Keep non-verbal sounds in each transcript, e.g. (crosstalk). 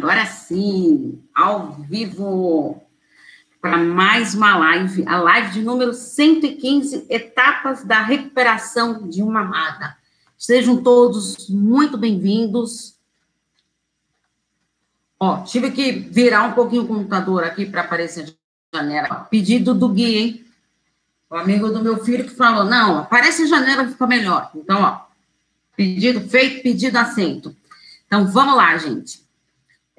agora sim, ao vivo, para mais uma live, a live de número 115, Etapas da Recuperação de uma Amada. Sejam todos muito bem-vindos. Ó, tive que virar um pouquinho o computador aqui para aparecer a janela. Pedido do Gui, hein? O amigo do meu filho que falou, não, aparece a janela, fica melhor. Então, ó, pedido feito, pedido aceito. Então, vamos lá, gente.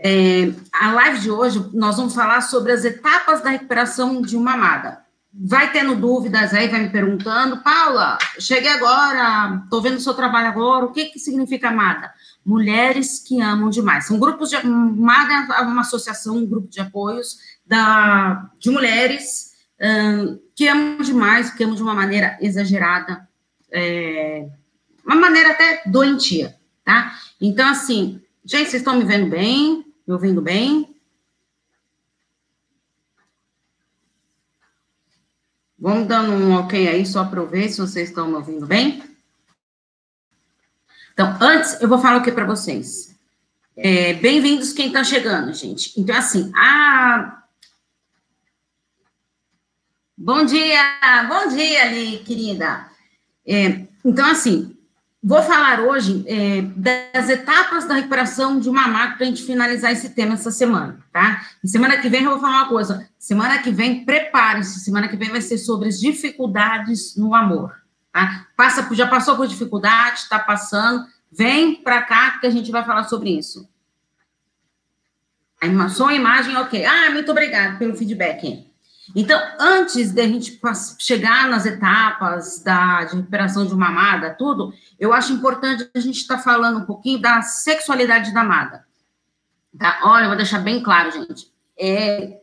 É, a live de hoje, nós vamos falar sobre as etapas da recuperação de uma amada. Vai tendo dúvidas aí, vai me perguntando, Paula, cheguei agora, estou vendo o seu trabalho agora, o que, que significa amada? Mulheres que amam demais. São grupos de. Amada é uma associação, um grupo de apoios da, de mulheres hum, que amam demais, que amam de uma maneira exagerada, é, uma maneira até doentia, tá? Então, assim, gente, vocês estão me vendo bem? Me ouvindo bem? Vamos dando um ok aí, só para eu ver se vocês estão me ouvindo bem. Então, antes, eu vou falar o que para vocês. É, Bem-vindos quem está chegando, gente. Então, assim, a. Bom dia, bom dia ali, querida. É, então, assim, Vou falar hoje é, das etapas da recuperação de uma marca para a gente finalizar esse tema essa semana, tá? E semana que vem eu vou falar uma coisa. Semana que vem, prepare-se. Semana que vem vai ser sobre as dificuldades no amor, tá? Passa, já passou por dificuldade, está passando. Vem para cá que a gente vai falar sobre isso. A sua imagem, ok. Ah, muito obrigada pelo feedback. Então, antes de a gente chegar nas etapas da, de recuperação de uma amada, tudo, eu acho importante a gente estar tá falando um pouquinho da sexualidade da amada. Tá? Olha, eu vou deixar bem claro, gente. É,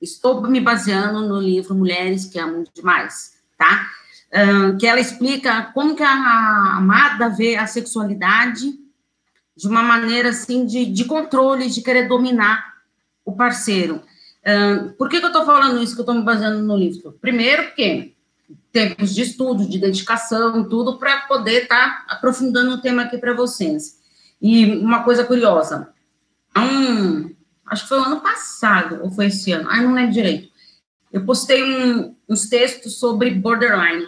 estou me baseando no livro Mulheres que Amam Demais, tá? Um, que ela explica como que a amada vê a sexualidade de uma maneira, assim, de, de controle, de querer dominar o parceiro por que, que eu estou falando isso, que eu estou me baseando no livro? Primeiro, porque tempos de estudo, de dedicação, tudo, para poder estar tá aprofundando o tema aqui para vocês. E uma coisa curiosa, um, acho que foi o ano passado, ou foi esse ano, ai, não lembro direito, eu postei um, uns textos sobre borderline,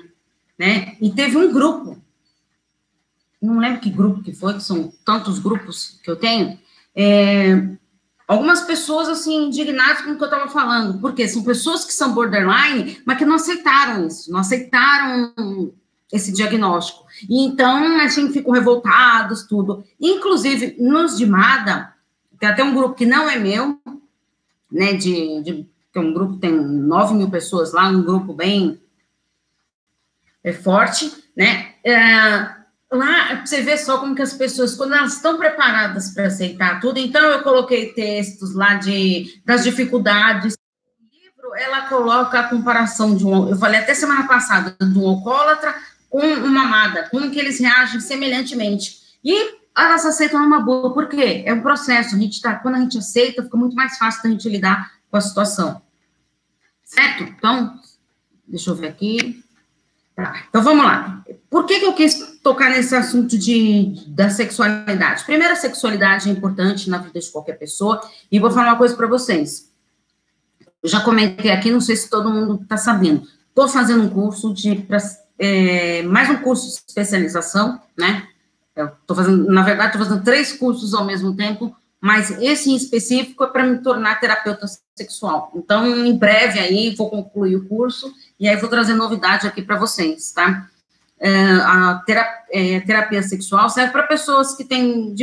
né, e teve um grupo, não lembro que grupo que foi, que são tantos grupos que eu tenho, é, Algumas pessoas, assim, indignadas com o que eu estava falando, porque são pessoas que são borderline, mas que não aceitaram isso, não aceitaram esse diagnóstico. E então, assim, ficam revoltados, tudo. Inclusive, nos de MADA, tem até um grupo que não é meu, né, de, de tem um grupo, tem 9 mil pessoas lá, um grupo bem é, forte, né, é, lá você vê só como que as pessoas, quando elas estão preparadas para aceitar tudo, então eu coloquei textos lá de das dificuldades. O livro ela coloca a comparação de um, eu falei até semana passada, de um alcoólatra com uma amada, como que eles reagem semelhantemente. E elas aceitam uma boa, por quê? É um processo, a gente tá, quando a gente aceita, fica muito mais fácil da gente lidar com a situação. Certo? Então, deixa eu ver aqui. Tá, então vamos lá. Por que, que eu quis tocar nesse assunto de, da sexualidade? Primeiro, a sexualidade é importante na vida de qualquer pessoa, e vou falar uma coisa para vocês. Eu já comentei aqui, não sei se todo mundo está sabendo. Estou fazendo um curso de pra, é, mais um curso de especialização, né? Eu tô fazendo, na verdade, estou fazendo três cursos ao mesmo tempo, mas esse em específico é para me tornar terapeuta sexual. Então, em breve aí, vou concluir o curso e aí vou trazer novidade aqui para vocês, tá? É, a terapia, é, terapia, sexual serve para pessoas que têm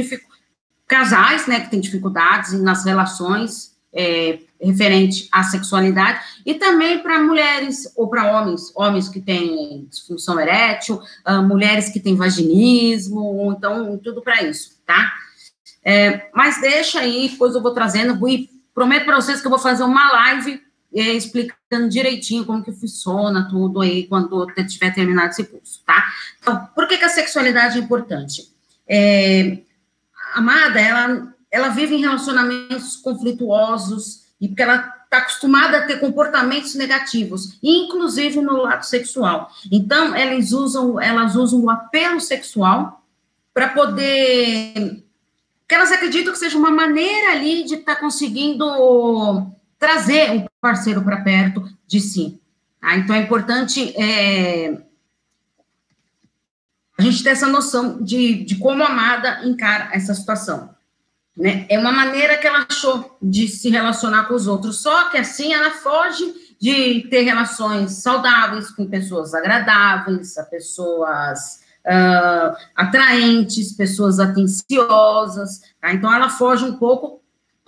casais, né, que têm dificuldades nas relações é, referente à sexualidade, e também para mulheres ou para homens, homens que têm disfunção erétil, uh, mulheres que têm vaginismo, então tudo para isso, tá? É, mas deixa aí, depois eu vou trazendo, e prometo para vocês que eu vou fazer uma live é, explicando direitinho como que funciona tudo aí quando tiver terminado esse curso, tá? Então, por que, que a sexualidade é importante? É, a amada, ela, ela vive em relacionamentos conflituosos e porque ela está acostumada a ter comportamentos negativos, inclusive no lado sexual. Então, elas usam, elas usam o apelo sexual para poder que elas acreditam que seja uma maneira ali de estar tá conseguindo trazer o parceiro para perto de si. Tá? Então, é importante é, a gente ter essa noção de, de como a amada encara essa situação. Né? É uma maneira que ela achou de se relacionar com os outros, só que assim ela foge de ter relações saudáveis com pessoas agradáveis, a pessoas uh, atraentes, pessoas atenciosas, tá? Então ela foge um pouco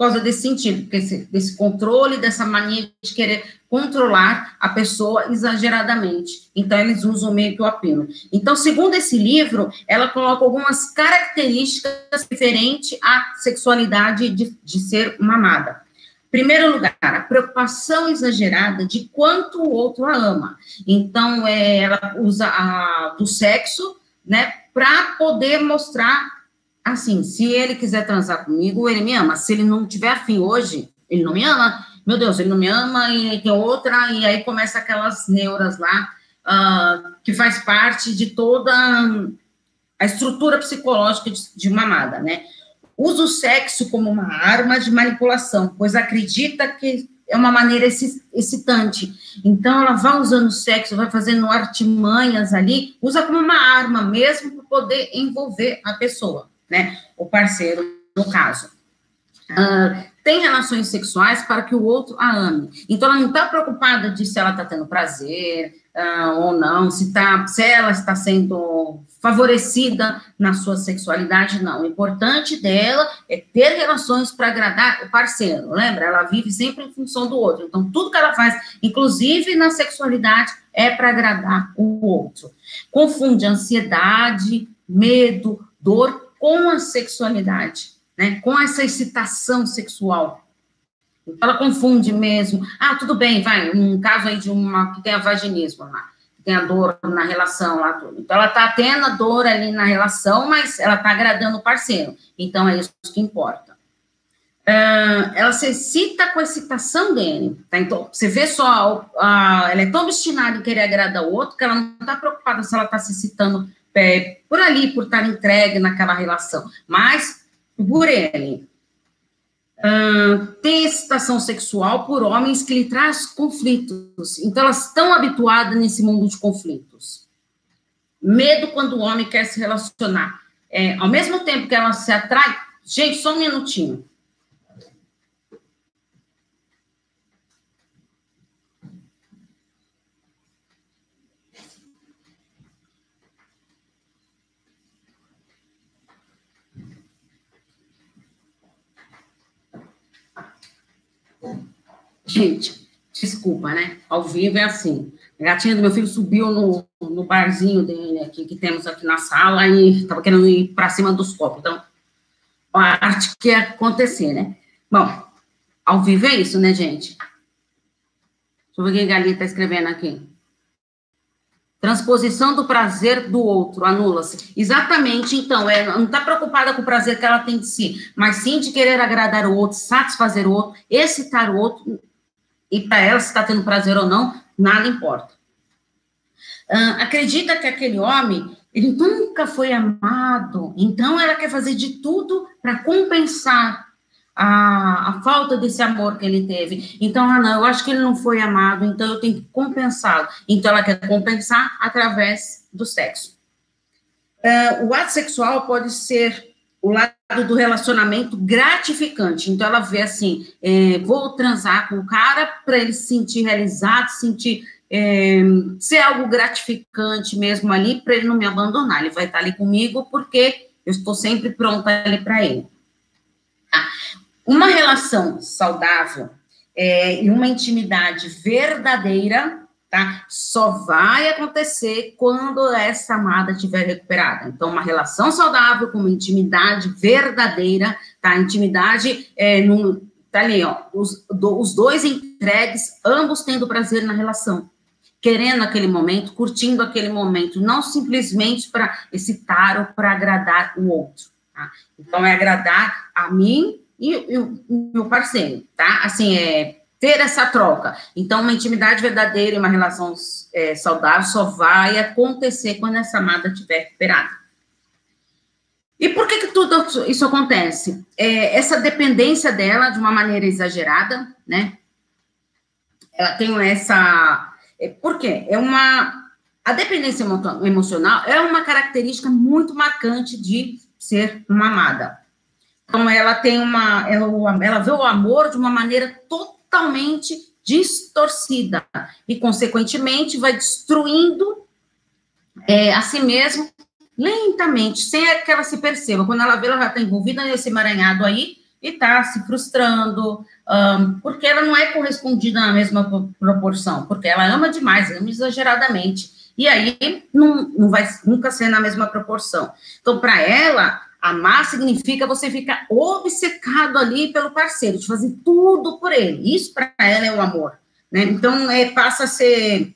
causa desse sentido, desse, desse controle, dessa mania de querer controlar a pessoa exageradamente. Então, eles usam meio que o apelo. Então, segundo esse livro, ela coloca algumas características referentes à sexualidade de, de ser mamada. Primeiro lugar, a preocupação exagerada de quanto o outro a ama. Então, é, ela usa a, do sexo, né, para poder mostrar assim, se ele quiser transar comigo, ele me ama. Se ele não tiver afim hoje, ele não me ama. Meu Deus, ele não me ama e tem outra, e aí começa aquelas neuras lá, uh, que faz parte de toda a estrutura psicológica de, de uma amada, né? Usa o sexo como uma arma de manipulação, pois acredita que é uma maneira excitante. Então, ela vai usando o sexo, vai fazendo artimanhas ali, usa como uma arma mesmo para poder envolver a pessoa né? O parceiro, no caso. Uh, tem relações sexuais para que o outro a ame. Então, ela não está preocupada de se ela está tendo prazer uh, ou não, se, tá, se ela está sendo favorecida na sua sexualidade, não. O importante dela é ter relações para agradar o parceiro, lembra? Ela vive sempre em função do outro. Então, tudo que ela faz, inclusive na sexualidade, é para agradar o outro. Confunde ansiedade, medo, dor com a sexualidade, né? Com essa excitação sexual. Então, ela confunde mesmo. Ah, tudo bem, vai, um caso aí de uma que tem a vaginismo lá, que tem a dor na relação lá, tudo. Então, ela tá tendo a dor ali na relação, mas ela tá agradando o parceiro. Então, é isso que importa. Uh, ela se excita com a excitação dele, tá? Então, você vê só, uh, ela é tão obstinada em querer agradar o outro que ela não está preocupada se ela está se excitando é, por ali, por estar entregue naquela relação, mas por ele. Uh, tem excitação sexual por homens que lhe traz conflitos. Então, elas estão habituadas nesse mundo de conflitos. Medo quando o homem quer se relacionar. É, ao mesmo tempo que ela se atrai. Gente, só um minutinho. Gente, desculpa, né? Ao vivo é assim. A gatinha do meu filho subiu no, no barzinho dele aqui, que temos aqui na sala, e estava querendo ir para cima dos copos. Então, a arte que ia acontecer, né? Bom, ao vivo é isso, né, gente? Deixa eu ver quem Galinha está escrevendo aqui. Transposição do prazer do outro, anula-se. Exatamente, então, é, não está preocupada com o prazer que ela tem de si, mas sim de querer agradar o outro, satisfazer o outro, excitar o outro, e para ela, se está tendo prazer ou não, nada importa. Uh, acredita que aquele homem, ele nunca foi amado, então ela quer fazer de tudo para compensar a, a, falta desse amor que ele teve. Então, ah, não, eu acho que ele não foi amado, então eu tenho que compensá-lo. Então, ela quer compensar através do sexo. Uh, o ato sexual pode ser o lado do relacionamento gratificante. Então, ela vê assim: é, vou transar com o cara para ele se sentir realizado, sentir. É, ser algo gratificante mesmo ali, para ele não me abandonar. Ele vai estar ali comigo porque eu estou sempre pronta ali para ele. Uma relação saudável é, e uma intimidade verdadeira tá? Só vai acontecer quando essa amada estiver recuperada. Então, uma relação saudável com uma intimidade verdadeira, tá? Intimidade é, tá ali, ó, os, do, os dois entregues, ambos tendo prazer na relação, querendo aquele momento, curtindo aquele momento, não simplesmente para excitar ou para agradar o outro, tá? Então, é agradar a mim e, o meu parceiro, tá? Assim, é ter essa troca. Então, uma intimidade verdadeira e uma relação é, saudável só vai acontecer quando essa amada estiver recuperada. E por que, que tudo tudo isso acontece? É, essa dependência dela de uma maneira exagerada, né? Ela tem essa. É, por quê? É uma. A dependência emocional é uma característica muito marcante de ser uma amada. Então, ela tem uma. Ela, ela vê o amor de uma maneira totalmente distorcida e, consequentemente, vai destruindo é, a si mesmo lentamente, sem que ela se perceba. Quando ela vê, ela já está envolvida nesse emaranhado aí e está se frustrando, um, porque ela não é correspondida na mesma proporção, porque ela ama demais, ama exageradamente. E aí não, não vai nunca ser na mesma proporção. Então, para ela, amar significa você ficar obcecado ali pelo parceiro, de fazer tudo por ele. Isso para ela é o amor. Né? Então, é, passa a ser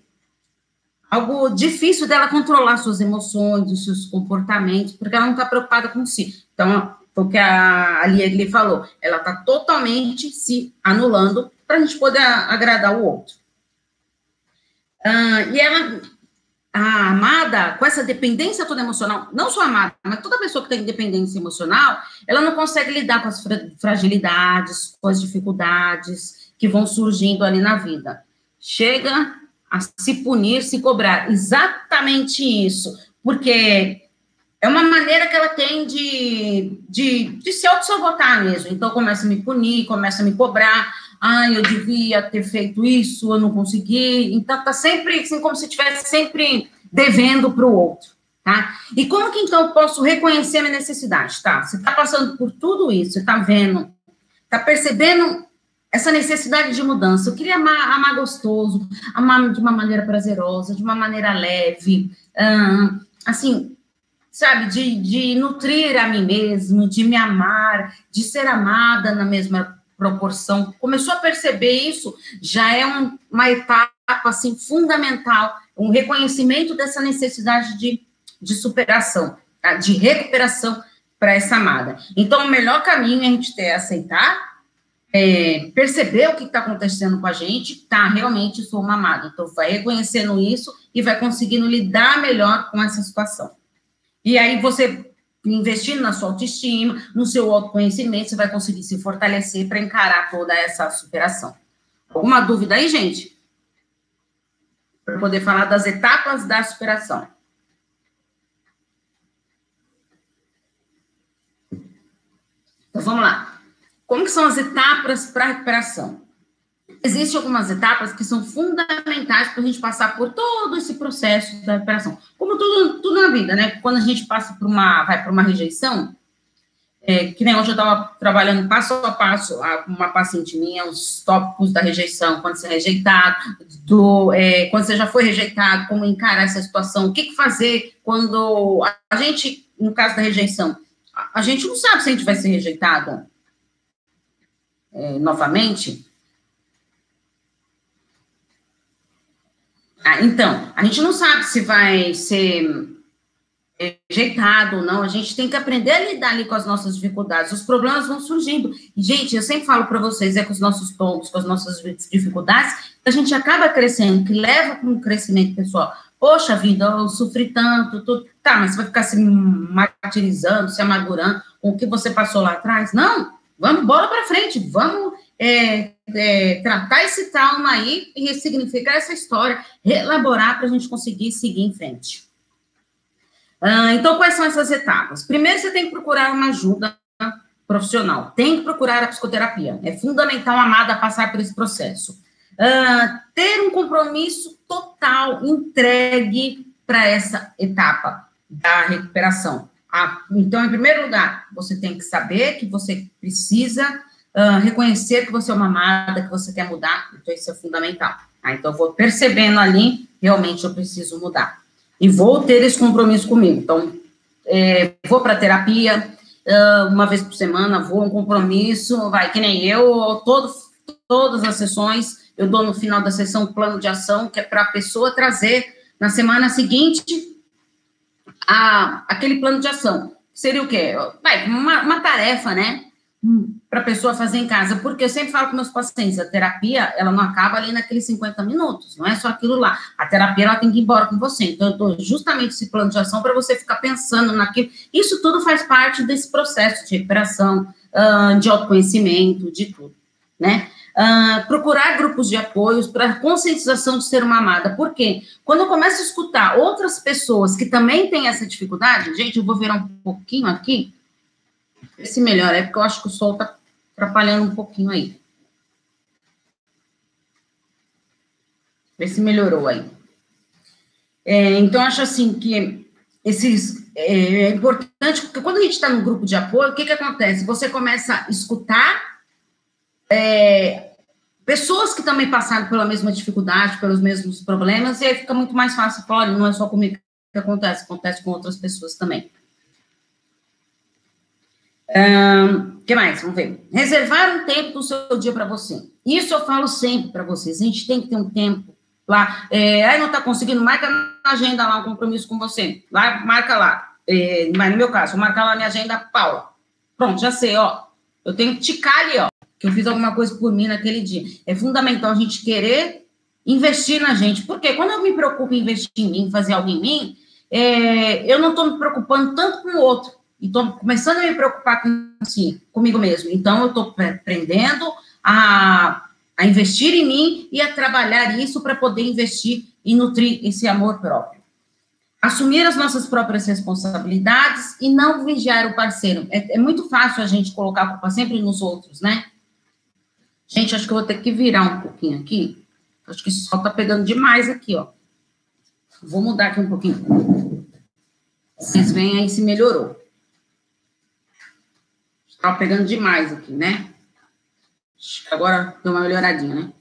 algo difícil dela controlar suas emoções, os seus comportamentos, porque ela não está preocupada com si. Então, o que a Liegli falou, ela está totalmente se anulando para a gente poder agradar o outro. Ah, e ela, a amada, com essa dependência toda emocional, não só a amada, mas toda pessoa que tem dependência emocional, ela não consegue lidar com as fragilidades, com as dificuldades que vão surgindo ali na vida. Chega a se punir, se cobrar. Exatamente isso. Porque é uma maneira que ela tem de, de, de se auto-sabotar mesmo. Então, começa a me punir, começa a me cobrar. Ah, eu devia ter feito isso, eu não consegui. Então, tá sempre assim, como se estivesse sempre devendo para o outro. Tá? E como que então eu posso reconhecer a minha necessidade? Tá? Você está passando por tudo isso, está vendo, está percebendo essa necessidade de mudança. Eu queria amar, amar gostoso, amar de uma maneira prazerosa, de uma maneira leve, hum, assim, sabe, de, de nutrir a mim mesmo, de me amar, de ser amada na mesma proporção. Começou a perceber isso, já é um, uma etapa, assim, fundamental, um reconhecimento dessa necessidade de, de superação, tá? de recuperação para essa amada. Então, o melhor caminho é a gente ter aceitar é, perceber o que está acontecendo com a gente, tá, realmente sou uma amada. Então, vai reconhecendo isso e vai conseguindo lidar melhor com essa situação. E aí, você investindo na sua autoestima, no seu autoconhecimento, você vai conseguir se fortalecer para encarar toda essa superação. Alguma dúvida aí, gente? Para poder falar das etapas da superação. Então, vamos lá. Como que são as etapas para a recuperação? Existem algumas etapas que são fundamentais para a gente passar por todo esse processo da recuperação. Tudo, tudo na vida, né? Quando a gente passa por uma, vai para uma rejeição, é, que nem hoje eu estava trabalhando passo a passo com uma paciente minha, os tópicos da rejeição, quando você é rejeitado, do, é, quando você já foi rejeitado, como encarar essa situação, o que, que fazer quando a, a gente, no caso da rejeição, a, a gente não sabe se a gente vai ser rejeitado é, novamente. Ah, então, a gente não sabe se vai ser rejeitado ou não, a gente tem que aprender a lidar ali com as nossas dificuldades, os problemas vão surgindo. Gente, eu sempre falo para vocês, é com os nossos tombos, com as nossas dificuldades, a gente acaba crescendo, que leva para um crescimento pessoal. Poxa vida, eu sofri tanto, tudo. Tá, mas você vai ficar se martirizando, se amargurando com o que você passou lá atrás? Não, Vamos, bola para frente, vamos é, é, tratar esse trauma aí e ressignificar essa história, reelaborar para a gente conseguir seguir em frente. Ah, então, quais são essas etapas? Primeiro, você tem que procurar uma ajuda profissional, tem que procurar a psicoterapia. É fundamental, amada, passar por esse processo. Ah, ter um compromisso total, entregue para essa etapa da recuperação. Ah, então, em primeiro lugar, você tem que saber que você precisa uh, reconhecer que você é uma amada, que você quer mudar, então isso é fundamental. Ah, então, eu vou percebendo ali, realmente eu preciso mudar. E vou ter esse compromisso comigo. Então, é, vou para terapia, uh, uma vez por semana, vou um compromisso, vai, que nem eu, todo, todas as sessões, eu dou no final da sessão um plano de ação, que é para a pessoa trazer na semana seguinte a, aquele plano de ação. Seria o quê? Vai, uma, uma tarefa, né? Para a pessoa fazer em casa, porque eu sempre falo com meus pacientes, a terapia, ela não acaba ali naqueles 50 minutos, não é só aquilo lá. A terapia, ela tem que ir embora com você. Então, eu dou justamente esse plano de ação para você ficar pensando naquilo. Isso tudo faz parte desse processo de recuperação, uh, de autoconhecimento, de tudo, né? Uh, procurar grupos de apoios para conscientização de ser uma amada. Por quê? Quando eu começo a escutar outras pessoas que também têm essa dificuldade, gente, eu vou virar um pouquinho aqui, se melhora, é porque eu acho que o sol está atrapalhando um pouquinho aí. Ver se melhorou aí. É, então, acho assim que esses, é, é, importante, porque quando a gente está no grupo de apoio, o que, que acontece? Você começa a escutar é, pessoas que também passaram pela mesma dificuldade, pelos mesmos problemas, e aí fica muito mais fácil falar, não é só comigo que acontece, acontece com outras pessoas também. O que mais? Vamos ver. Reservar um tempo do seu dia para você. Isso eu falo sempre para vocês. A gente tem que ter um tempo lá. É, aí não está conseguindo, marca na agenda lá um compromisso com você. Vai, marca lá. É, mas no meu caso, vou marcar lá minha agenda, Paula. Pronto, já sei, ó. Eu tenho que ticar ali, ó, que eu fiz alguma coisa por mim naquele dia. É fundamental a gente querer investir na gente. Porque quando eu me preocupo em investir em mim, fazer algo em mim, é, eu não estou me preocupando tanto com o outro e estou começando a me preocupar com, assim, comigo mesmo. Então, eu estou aprendendo a, a investir em mim e a trabalhar isso para poder investir e nutrir esse amor próprio. Assumir as nossas próprias responsabilidades e não vigiar o parceiro. É, é muito fácil a gente colocar a culpa sempre nos outros, né? Gente, acho que eu vou ter que virar um pouquinho aqui. Acho que sol está pegando demais aqui, ó. Vou mudar aqui um pouquinho. Vocês veem aí se melhorou. Estava pegando demais aqui, né? Agora deu uma melhoradinha, né?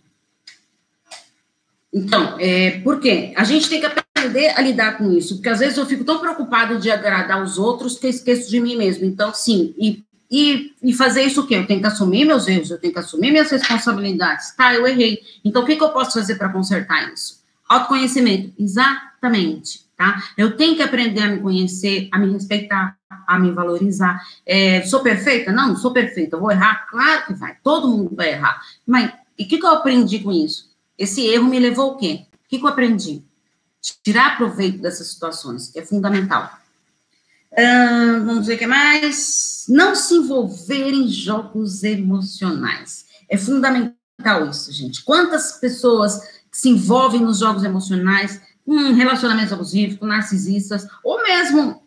Então, é, por quê? A gente tem que aprender a lidar com isso, porque às vezes eu fico tão preocupado de agradar os outros que eu esqueço de mim mesmo. Então, sim, e, e, e fazer isso o quê? Eu tenho que assumir meus erros, eu tenho que assumir minhas responsabilidades. Tá, eu errei. Então, o que, que eu posso fazer para consertar isso? Autoconhecimento, exatamente, tá? Eu tenho que aprender a me conhecer, a me respeitar, a me valorizar. É, sou perfeita? Não, sou perfeita. Vou errar? Claro que vai. Todo mundo vai errar. Mas e o que, que eu aprendi com isso? Esse erro me levou o quê? O que, que eu aprendi? Tirar proveito dessas situações, é fundamental. Uh, vamos ver o que mais. Não se envolver em jogos emocionais. É fundamental isso, gente. Quantas pessoas se envolvem nos jogos emocionais, com relacionamentos abusivos, narcisistas, ou mesmo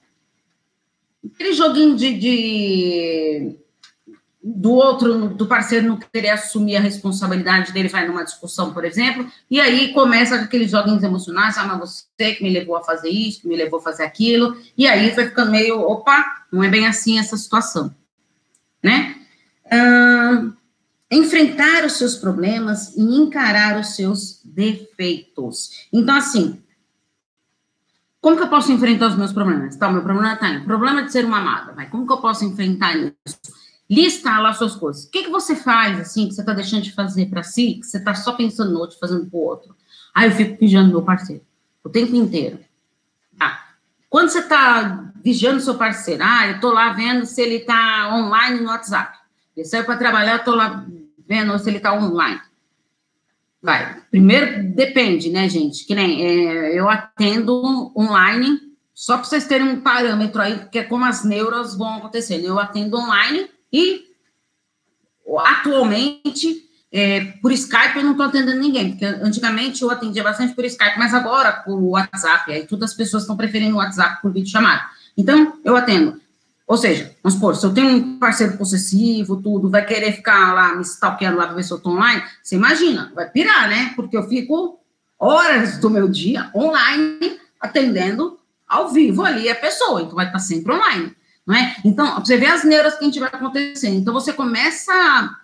aquele joguinho de, de, do outro, do parceiro não querer assumir a responsabilidade dele, vai numa discussão, por exemplo, e aí começa aqueles joguinhos emocionais, ah, mas você que me levou a fazer isso, que me levou a fazer aquilo, e aí vai ficando meio, opa, não é bem assim essa situação, né? enfrentar os seus problemas e encarar os seus defeitos. Então, assim, como que eu posso enfrentar os meus problemas? Tá, meu problema tá aí. Problema de ser uma amada, vai. Como que eu posso enfrentar isso? Lista lá suas coisas. O que, que você faz, assim, que você tá deixando de fazer para si, que você tá só pensando no outro, fazendo pro outro? Aí eu fico vigiando meu parceiro o tempo inteiro. Tá. Quando você tá vigiando seu parceiro, ah, eu tô lá vendo se ele tá online no WhatsApp. Ele saiu para trabalhar, eu tô lá vendo se ele tá online. Vai. Primeiro, depende, né, gente? Que nem é, eu atendo online, só para vocês terem um parâmetro aí, que é como as neuras vão acontecendo. Eu atendo online e atualmente, é, por Skype, eu não estou atendendo ninguém, porque antigamente eu atendia bastante por Skype, mas agora por WhatsApp, aí todas as pessoas estão preferindo o WhatsApp por vídeo chamado. Então, eu atendo ou seja, vamos supor, se eu tenho um parceiro possessivo, tudo, vai querer ficar lá me stalkeando lá para ver se eu estou online, você imagina, vai pirar, né? Porque eu fico horas do meu dia online atendendo ao vivo ali a pessoa, então vai estar sempre online, não é? Então, você vê as neuras que a gente vai acontecendo. Então, você começa a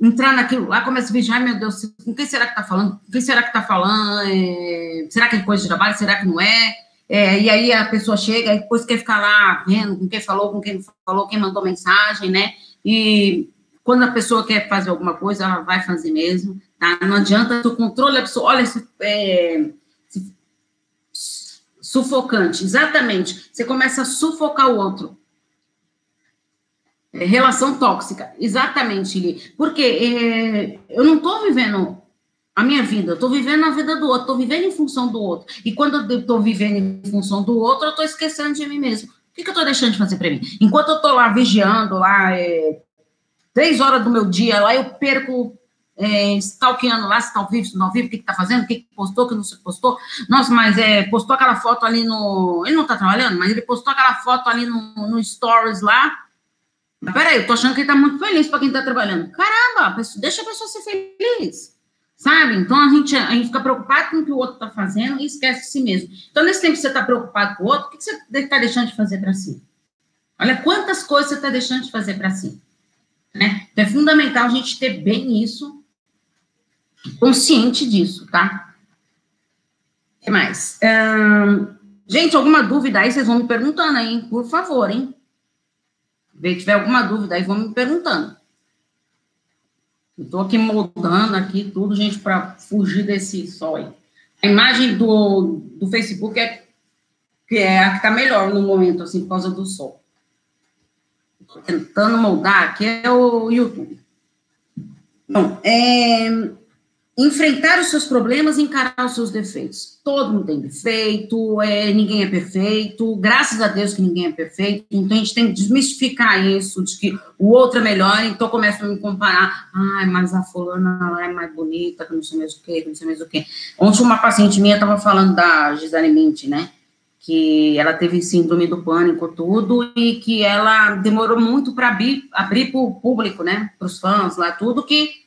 entrar naquilo lá, começa a ai meu Deus, com quem será que está falando? Com quem será que está falando? É... será que é coisa de trabalho? Será que não é? É, e aí a pessoa chega e depois quer ficar lá vendo com quem falou, com quem não falou, quem mandou mensagem, né? E quando a pessoa quer fazer alguma coisa, ela vai fazer mesmo, tá? Não adianta o controle, a pessoa, olha, esse, é, sufocante, exatamente. Você começa a sufocar o outro. É, relação tóxica, exatamente, Li. Porque é, eu não estou vivendo a minha vida, eu estou vivendo a vida do outro, estou vivendo em função do outro. E quando eu estou vivendo em função do outro, eu estou esquecendo de mim mesmo. O que, que eu estou deixando de fazer para mim? Enquanto eu estou lá vigiando, lá, é, três horas do meu dia, lá eu perco é, stalkeando lá, se está ao vivo, se não ao vivo, o que está fazendo, o que, que postou, o que não se postou. Nossa, mas é, postou aquela foto ali no. Ele não está trabalhando, mas ele postou aquela foto ali no, no Stories lá. Mas peraí, eu tô achando que ele está muito feliz para quem está trabalhando. Caramba, deixa a pessoa ser feliz. Sabe? Então a gente, a gente fica preocupado com o que o outro está fazendo e esquece de si mesmo. Então, nesse tempo que você está preocupado com o outro, o que, você está deixando de fazer para si? Olha quantas coisas você está deixando de fazer para si. Né? Então, é fundamental a gente ter bem isso consciente disso, tá? O que mais? gente, alguma dúvida aí, vocês vão me perguntando aí, por favor, hein? Se tiver alguma dúvida aí, vão me perguntando. Estou aqui moldando aqui tudo, gente, para fugir desse sol aí. A imagem do, do Facebook é, que é a que está melhor no momento, assim, por causa do sol. Tentando moldar aqui é o YouTube. Bom, é, enfrentar os seus problemas e encarar os seus defeitos. Todo mundo tem defeito, é, ninguém é perfeito, graças a Deus que ninguém é perfeito, então a gente tem que desmistificar isso, de que o outro é melhor, então começa a me comparar, ai, mas a fulana lá é mais bonita, que não sei mais o quê, que não sei mais o quê. Ontem uma paciente minha estava falando da Gisele Mint, né, que ela teve síndrome do pânico, tudo, e que ela demorou muito para abrir, abrir para o público, né, para os fãs lá, tudo, que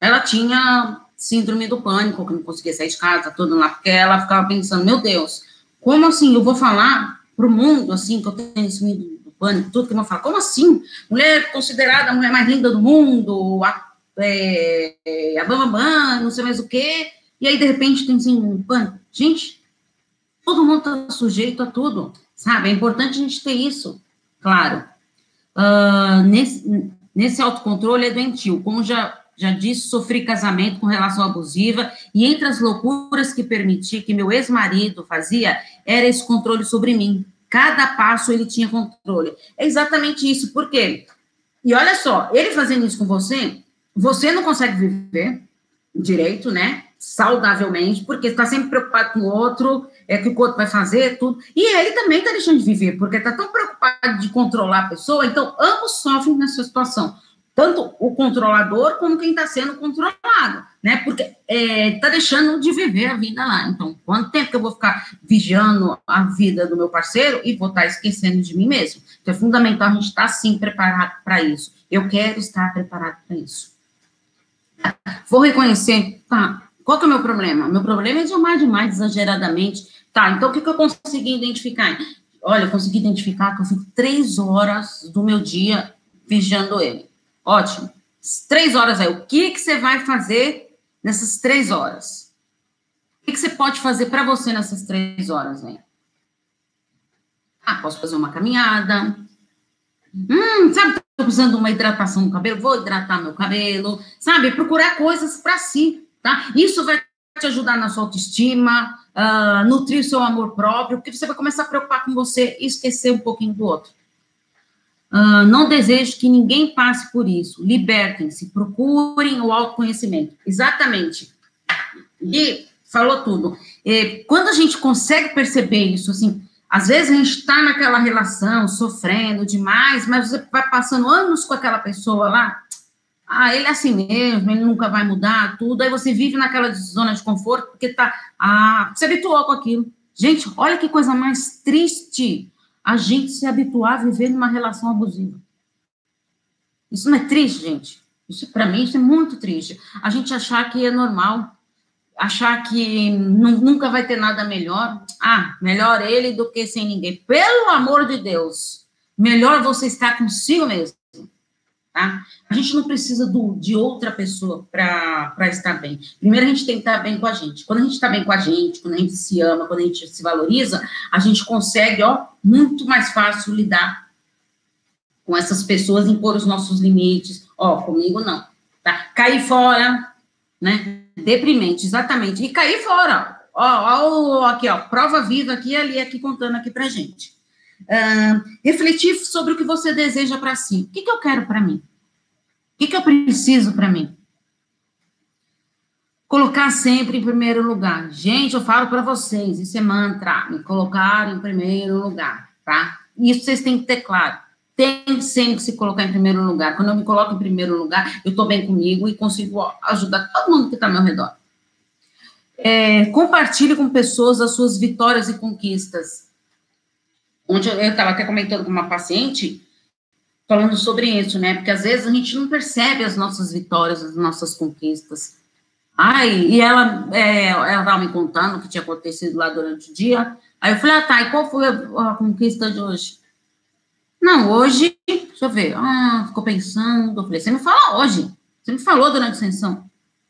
ela tinha síndrome do pânico, que não conseguia sair de casa, tudo lá, porque ela ficava pensando, meu Deus, como assim eu vou falar pro mundo, assim, que eu tenho síndrome do pânico, tudo que eu vou falar, como assim? Mulher considerada a mulher mais linda do mundo, a, é, a Bambam, não sei mais o quê, e aí, de repente, tem síndrome do pânico. Gente, todo mundo está sujeito a tudo, sabe? É importante a gente ter isso, claro. Uh, nesse, nesse autocontrole é doentio, como já já disse, sofri casamento com relação abusiva, e entre as loucuras que permiti que meu ex-marido fazia, era esse controle sobre mim. Cada passo ele tinha controle. É exatamente isso, por quê? E olha só, ele fazendo isso com você, você não consegue viver direito, né? Saudavelmente, porque está sempre preocupado com o outro, é que o outro vai fazer, tudo. E ele também está deixando de viver, porque está tão preocupado de controlar a pessoa, então ambos sofrem nessa situação tanto o controlador como quem está sendo controlado, né? Porque está é, tá deixando de viver a vida lá. Então, quanto tempo que eu vou ficar vigiando a vida do meu parceiro e vou estar tá esquecendo de mim mesmo? Então, é fundamental a gente estar, tá, sim, preparado para isso. Eu quero estar preparado para isso. Vou reconhecer, tá, qual que é o meu problema? Meu problema é de amar demais, exageradamente. Tá, então o que, que eu consegui identificar? Olha, eu consegui identificar que eu fico três horas do meu dia vigiando ele. Ótimo. Três horas aí. O que, que você vai fazer nessas três horas? O que, que você pode fazer para você nessas três horas aí? Ah, posso fazer uma caminhada. Hum, sabe, estou precisando de uma hidratação no cabelo, vou hidratar meu cabelo, sabe? Procurar coisas para si, tá? Isso vai te ajudar na sua autoestima, uh, nutrir o seu amor próprio, porque você vai começar a preocupar com você e esquecer um pouquinho do outro. Uh, não desejo que ninguém passe por isso. Libertem-se, procurem o autoconhecimento. Exatamente. E falou tudo. E, quando a gente consegue perceber isso, assim, às vezes a gente está naquela relação, sofrendo demais, mas você vai passando anos com aquela pessoa lá. Ah, ele é assim mesmo, ele nunca vai mudar, tudo. Aí você vive naquela zona de conforto, porque tá. Ah, você habituou com aquilo. Gente, olha que coisa mais triste a gente se habituar a viver numa relação abusiva. Isso não é triste, gente? Isso, para mim, isso é muito triste. A gente achar que é normal, achar que nunca vai ter nada melhor. Ah, melhor ele do que sem ninguém. Pelo amor de Deus, melhor você estar consigo mesmo. Tá? A gente não precisa do, de outra pessoa para estar bem. Primeiro, a gente tem que estar bem com a gente. Quando a gente está bem com a gente, quando a gente se ama, quando a gente se valoriza, a gente consegue, ó, muito mais fácil lidar com essas pessoas, impor os nossos limites. Ó, comigo não. Tá? Cair fora, né? Deprimente, exatamente. E cair fora. Ó, ó, aqui, ó, prova viva aqui ali, aqui contando aqui pra gente. Uh, refletir sobre o que você deseja para si. O que, que eu quero para mim? O que, que eu preciso para mim? Colocar sempre em primeiro lugar. Gente, eu falo para vocês, isso é mantra, me colocar em primeiro lugar, tá? Isso vocês têm que ter claro. Tem sempre que se colocar em primeiro lugar. Quando eu me coloco em primeiro lugar, eu estou bem comigo e consigo ajudar todo mundo que está ao meu redor. É, compartilhe com pessoas as suas vitórias e conquistas. Onde eu estava até comentando com uma paciente, falando sobre isso, né? Porque às vezes a gente não percebe as nossas vitórias, as nossas conquistas. Ai, e ela é, estava me contando o que tinha acontecido lá durante o dia. Aí eu falei, ah, tá, e qual foi a, a conquista de hoje? Não, hoje, deixa eu ver, ah, ficou pensando. Eu falei, você me fala hoje. Você me falou durante a sessão.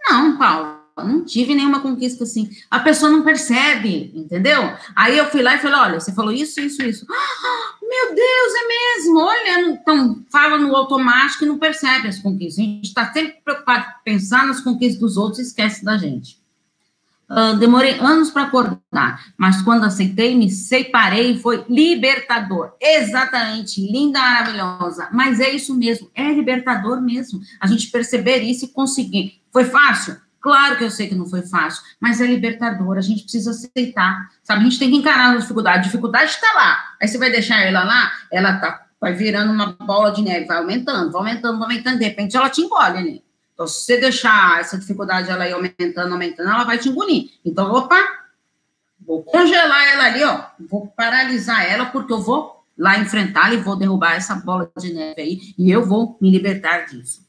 Não, Paulo, não tive nenhuma conquista assim. A pessoa não percebe, entendeu? Aí eu fui lá e falei: olha, você falou isso, isso, isso. Ah, (gasps) meu Deus, é mesmo. Olha, então fala no automático e não percebe as conquistas. A gente está sempre preocupado em pensar nas conquistas dos outros e esquece da gente. Uh, demorei anos para acordar, mas quando aceitei, me separei foi libertador. Exatamente, linda, maravilhosa. Mas é isso mesmo, é libertador mesmo. A gente perceber isso e conseguir. Foi fácil? Claro que eu sei que não foi fácil, mas é libertador, a gente precisa aceitar, sabe? A gente tem que encarar a dificuldade. A dificuldade está lá. Aí você vai deixar ela lá, ela tá, vai virando uma bola de neve, vai aumentando, vai aumentando, vai aumentando, de repente ela te engole ali. Então, se você deixar essa dificuldade ela ir aumentando, aumentando, ela vai te engolir. Então, opa, vou congelar ela ali, ó, vou paralisar ela, porque eu vou lá enfrentá-la e vou derrubar essa bola de neve aí, e eu vou me libertar disso.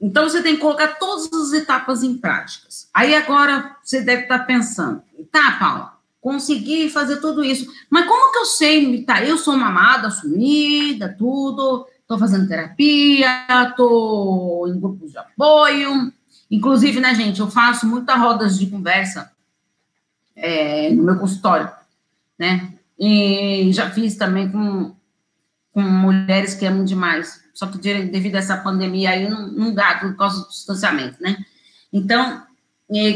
Então, você tem que colocar todas as etapas em práticas. Aí, agora, você deve estar pensando, tá, Paula, consegui fazer tudo isso, mas como que eu sei, tá, eu sou mamada, assumida, tudo, estou fazendo terapia, estou em grupos de apoio, inclusive, né, gente, eu faço muitas rodas de conversa é, no meu consultório, né, e já fiz também com, com mulheres que amam demais, só que devido a essa pandemia aí não, não dá por causa do distanciamento, né? Então,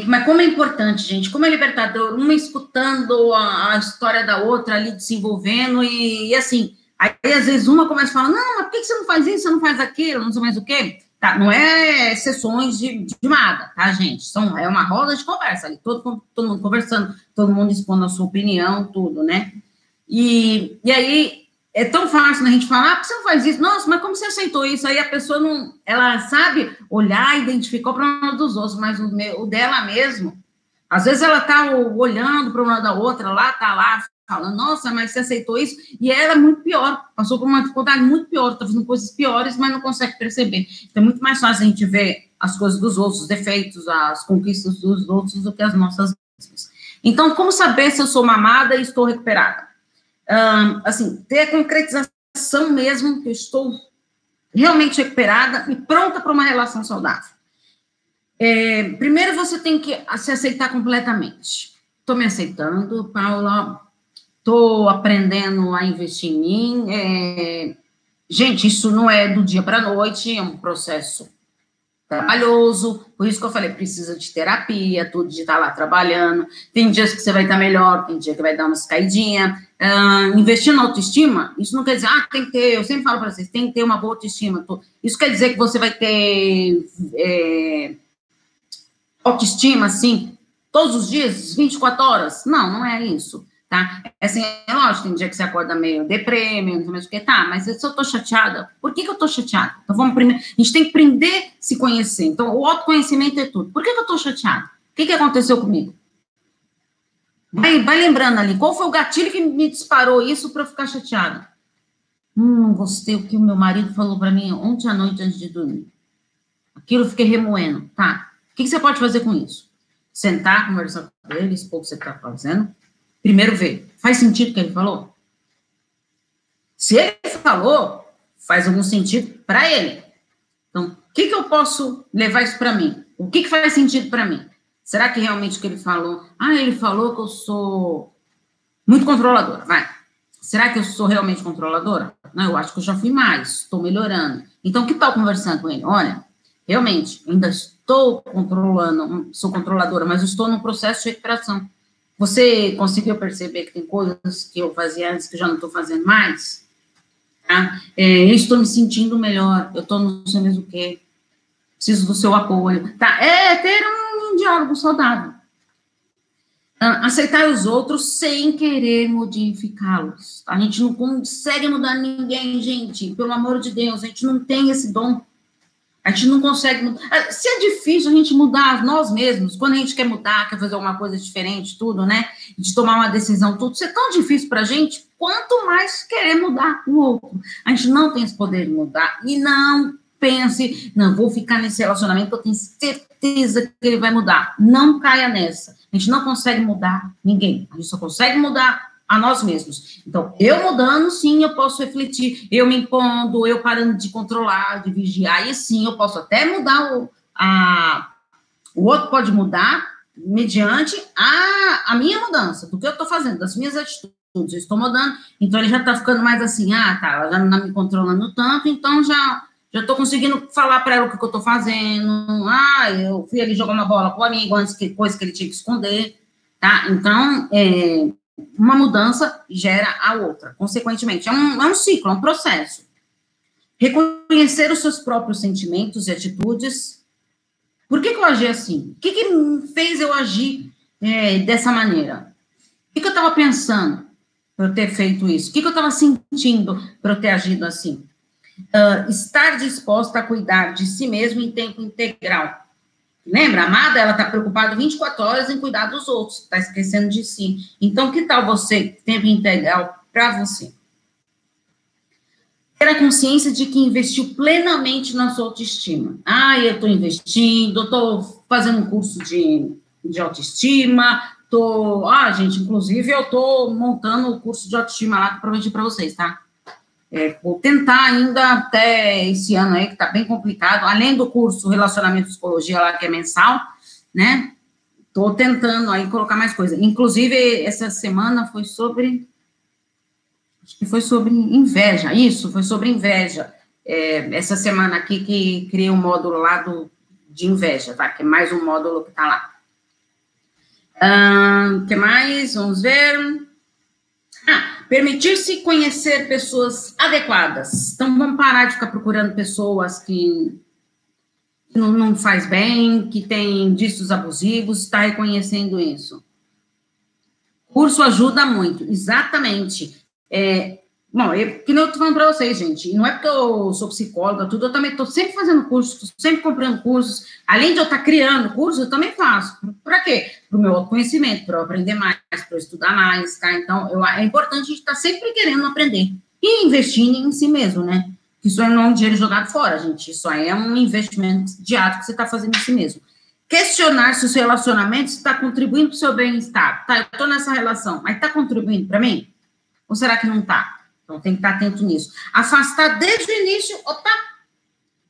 mas como é importante, gente, como é libertador, uma escutando a, a história da outra ali, desenvolvendo, e, e, assim, aí às vezes uma começa a falar, não, mas por que você não faz isso, você não faz aquilo, não sei mais o quê? Tá, não é sessões de, de nada, tá, gente? São, é uma roda de conversa ali, todo, todo mundo conversando, todo mundo expondo a sua opinião, tudo, né? E, e aí, é tão fácil né, a gente falar, ah, você não faz isso? Nossa, mas como você aceitou isso? Aí a pessoa não, ela sabe olhar, identificar o problema dos outros, mas o, meu, o dela mesmo, às vezes ela tá olhando para uma da outra, lá tá lá falando, nossa, mas você aceitou isso? E ela é muito pior, passou por uma dificuldade muito pior, está fazendo coisas piores, mas não consegue perceber. Então é muito mais fácil a gente ver as coisas dos outros, os defeitos, as conquistas dos outros do que as nossas mesmas. Então, como saber se eu sou mamada e estou recuperada? Assim, ter a concretização mesmo que eu estou realmente recuperada e pronta para uma relação saudável. É, primeiro você tem que se aceitar completamente. Estou me aceitando, Paula, estou aprendendo a investir em mim. É, gente, isso não é do dia para a noite, é um processo trabalhoso, por isso que eu falei, precisa de terapia, tudo de estar lá trabalhando. Tem dias que você vai estar melhor, tem dia que vai dar umas caidinhas. Uh, investir na autoestima, isso não quer dizer, ah, tem que ter, eu sempre falo para vocês, tem que ter uma boa autoestima. Isso quer dizer que você vai ter é, autoestima, assim, todos os dias, 24 horas? Não, não é isso tá? É assim, é lógico, tem dia que você acorda meio deprê, meio não sei o que, tá, mas se eu tô chateada, por que que eu tô chateada? Então vamos primeiro, a gente tem que aprender a se conhecer, então o autoconhecimento é tudo. Por que que eu tô chateada? O que que aconteceu comigo? Vai, vai lembrando ali, qual foi o gatilho que me disparou isso para eu ficar chateada? Hum, gostei o que o meu marido falou para mim ontem à noite antes de dormir. Aquilo eu fiquei remoendo, tá? O que, que você pode fazer com isso? Sentar, conversar com ele, expor o que você está fazendo, primeiro ver, faz sentido o que ele falou? Se ele falou, faz algum sentido para ele. Então, o que, que eu posso levar isso para mim? O que, que faz sentido para mim? Será que realmente o que ele falou? Ah, ele falou que eu sou muito controladora. Vai. Será que eu sou realmente controladora? Não, eu acho que eu já fui mais, estou melhorando. Então, que tal conversando com ele? Olha, realmente, ainda estou controlando, sou controladora, mas estou no processo de recuperação. Você conseguiu perceber que tem coisas que eu fazia antes que já não estou fazendo mais? Tá? É, eu estou me sentindo melhor, eu estou não sei mesmo o quê, preciso do seu apoio. Tá? É ter um diálogo saudável. Ah, aceitar os outros sem querer modificá-los. A gente não consegue mudar ninguém, gente, pelo amor de Deus, a gente não tem esse dom. A gente não consegue mudar. Ah, se é difícil a gente mudar nós mesmos, quando a gente quer mudar, quer fazer alguma coisa diferente, tudo, né? De tomar uma decisão, tudo, isso é tão difícil para a gente, quanto mais querer mudar o outro. A gente não tem esse poder de mudar. E não pense, não, vou ficar nesse relacionamento, eu tenho certeza que ele vai mudar. Não caia nessa. A gente não consegue mudar ninguém. A gente só consegue mudar a nós mesmos. Então, eu mudando, sim, eu posso refletir, eu me impondo, eu parando de controlar, de vigiar, e sim, eu posso até mudar o, a, o outro pode mudar mediante a, a minha mudança, do que eu estou fazendo, das minhas atitudes, eu estou mudando, então ele já está ficando mais assim, ah, tá, ela já não está me controlando tanto, então já já estou conseguindo falar para ela o que, que eu estou fazendo. Ah, eu fui ali jogar uma bola com o amigo antes que coisa que ele tinha que esconder, tá? Então, é, uma mudança gera a outra, consequentemente. É um, é um ciclo, é um processo. Reconhecer os seus próprios sentimentos e atitudes. Por que, que eu agi assim? O que, que fez eu agir é, dessa maneira? O que, que eu estava pensando para eu ter feito isso? O que, que eu estava sentindo para eu ter agido assim? Uh, estar disposta a cuidar de si mesmo em tempo integral. Lembra, a amada, ela está preocupada 24 horas em cuidar dos outros, está esquecendo de si. Então, que tal você, tempo integral para você? Ter a consciência de que investiu plenamente na sua autoestima. Ah, eu estou investindo, estou fazendo um curso de, de autoestima, estou... Ah, gente, inclusive eu estou montando o curso de autoestima lá que prometi para vocês, tá? É, vou tentar ainda até esse ano aí, que está bem complicado, além do curso Relacionamento e Psicologia lá, que é mensal, né? Estou tentando aí colocar mais coisa. Inclusive, essa semana foi sobre. Acho que foi sobre inveja, isso, foi sobre inveja. É, essa semana aqui que criei um módulo lá do, de inveja, tá? Que é mais um módulo que está lá. O que mais? Vamos ver. Ah, permitir-se conhecer pessoas adequadas. Então, vamos parar de ficar procurando pessoas que não, não faz bem, que tem discos abusivos, está reconhecendo isso. Curso ajuda muito, exatamente. É, Bom, eu, que nem eu tô falando para vocês, gente, não é porque eu sou psicóloga, tudo, eu também estou sempre fazendo cursos, sempre comprando cursos. Além de eu estar tá criando cursos, eu também faço. Para quê? Para o meu autoconhecimento, para eu aprender mais, para eu estudar mais, tá? Então, eu, é importante a gente estar tá sempre querendo aprender e investindo em si mesmo, né? Isso não é um dinheiro jogado fora, gente. Isso é um investimento diário que você está fazendo em si mesmo. Questionar se o seu relacionamento está contribuindo para o seu bem-estar. Tá, eu estou nessa relação, mas está contribuindo para mim? Ou será que não está? Então tem que estar atento nisso. Afastar desde o início, opa,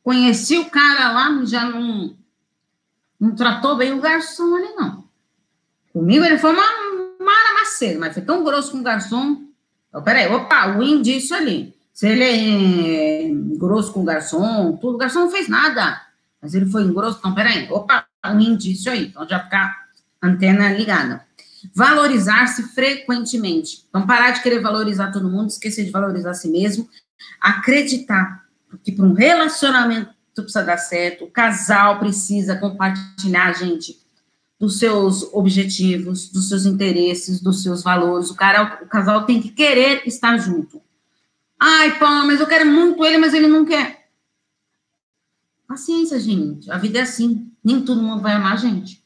conheci o cara lá, já não, não tratou bem o garçom ali, não. Comigo ele foi uma maramaceira, mas foi tão grosso com o garçom. Então, peraí, opa, o indício ali. Se ele é grosso com o garçom, tudo, o garçom não fez nada. Mas ele foi grosso, então, peraí, opa, um indício aí. Então já ficar antena ligada. Valorizar-se frequentemente. Então, parar de querer valorizar todo mundo, esquecer de valorizar a si mesmo. Acreditar que para um relacionamento precisa dar certo, o casal precisa compartilhar, gente, dos seus objetivos, dos seus interesses, dos seus valores. O, cara, o casal tem que querer estar junto. Ai, pô, mas eu quero muito ele, mas ele não quer. Paciência, gente. A vida é assim. Nem todo mundo vai amar a gente.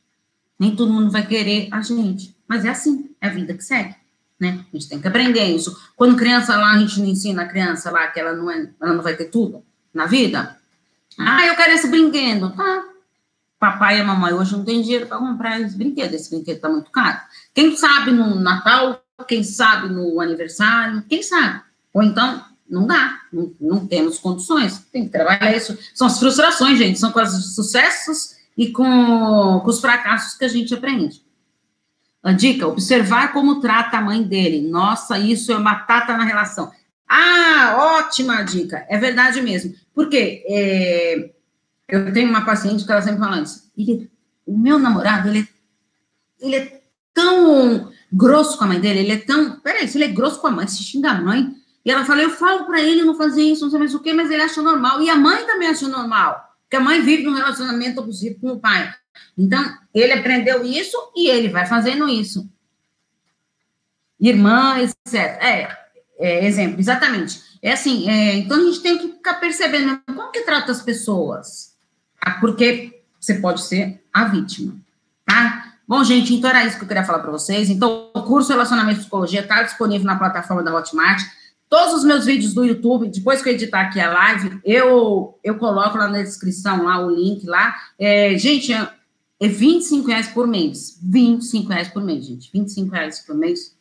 Nem todo mundo vai querer a gente. Mas é assim, é a vida que segue, né? A gente tem que aprender isso. Quando criança lá, a gente não ensina a criança lá que ela não, é, ela não vai ter tudo na vida. Ah, eu quero esse brinquedo. Tá. Papai e mamãe hoje não tem dinheiro para comprar esse brinquedo. Esse brinquedo está muito caro. Quem sabe no Natal, quem sabe no aniversário, quem sabe. Ou então, não dá, não, não temos condições. Tem que trabalhar isso. São as frustrações, gente, são com os sucessos e com, com os fracassos que a gente aprende. A dica, observar como trata a mãe dele. Nossa, isso é batata na relação. Ah, ótima dica. É verdade mesmo. Porque é, eu tenho uma paciente que ela sempre fala isso. Ele, o meu namorado, ele, ele é tão grosso com a mãe dele, ele é tão. Peraí, se ele é grosso com a mãe, se xinga a mãe. E ela fala: eu falo para ele não fazer isso, não sei mais o quê, mas ele acha normal. E a mãe também acha normal. Porque a mãe vive num relacionamento abusivo com o pai. Então, ele aprendeu isso e ele vai fazendo isso. Irmã, etc. É, é exemplo, exatamente. É assim, é, então a gente tem que ficar percebendo como que trata as pessoas. Tá? Porque você pode ser a vítima, tá? Bom, gente, então era isso que eu queria falar para vocês. Então, o curso Relacionamento e Psicologia está disponível na plataforma da Hotmart. Todos os meus vídeos do YouTube, depois que eu editar aqui a live, eu, eu coloco lá na descrição, lá o link lá. É, gente, é, é 25 reais por mês. 25 reais por mês, gente. 25 reais por mês.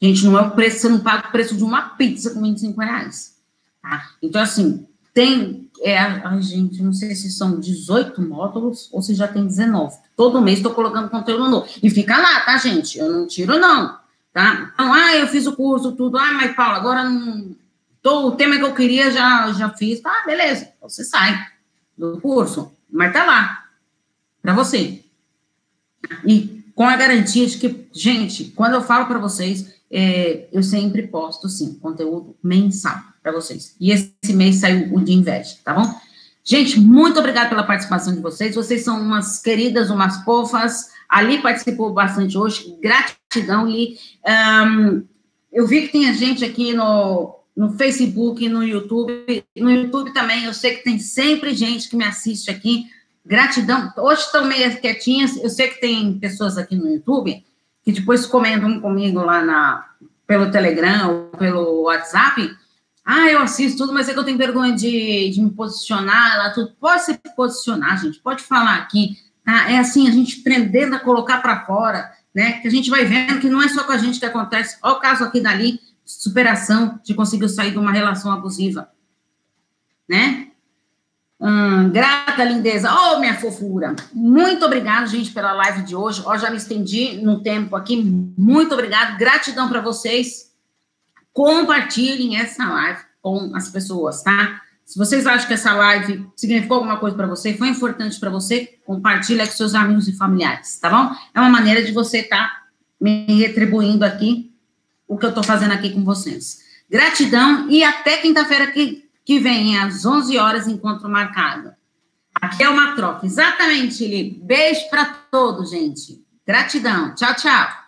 Gente, não é o preço, você não paga o preço de uma pizza com 25 reais. Tá? Então, assim, tem. É, ai, gente, não sei se são 18 módulos ou se já tem 19. Todo mês estou colocando conteúdo novo. E fica lá, tá, gente? Eu não tiro, não. Tá? Então, ah, eu fiz o curso, tudo. Ah, mas Paulo, agora não. Tô, o tema que eu queria já, já fiz. Tá, beleza. Você sai do curso, mas tá lá. Para você. E com a garantia de que, gente, quando eu falo para vocês, é, eu sempre posto, sim, conteúdo mensal para vocês. E esse mês saiu o de inveja, tá bom? Gente, muito obrigada pela participação de vocês. Vocês são umas queridas, umas fofas. Ali participou bastante hoje. Gratidão, Li. Um, eu vi que tem gente aqui no, no Facebook, no YouTube. No YouTube também, eu sei que tem sempre gente que me assiste aqui. Gratidão. Hoje estão meio quietinhas. Eu sei que tem pessoas aqui no YouTube que depois comentam comigo lá na, pelo Telegram ou pelo WhatsApp. Ah, eu assisto tudo, mas é que eu tenho vergonha de, de me posicionar lá, tudo. Pode se posicionar, gente, pode falar aqui, tá? É assim, a gente aprendendo a colocar para fora, né? Que a gente vai vendo que não é só com a gente que acontece. Olha o caso aqui dali, superação, de conseguir sair de uma relação abusiva, né? Hum, grata, lindeza. Oh, minha fofura. Muito obrigada, gente, pela live de hoje. Ó, já me estendi no tempo aqui. Muito obrigado. Gratidão para vocês. Compartilhem essa live com as pessoas, tá? Se vocês acham que essa live significou alguma coisa para você, foi importante para você, compartilhe com seus amigos e familiares, tá bom? É uma maneira de você estar tá me retribuindo aqui o que eu estou fazendo aqui com vocês. Gratidão e até quinta-feira que que vem às 11 horas, encontro marcado. Aqui é uma troca. Exatamente, Li. Beijo para todos, gente. Gratidão. Tchau, tchau.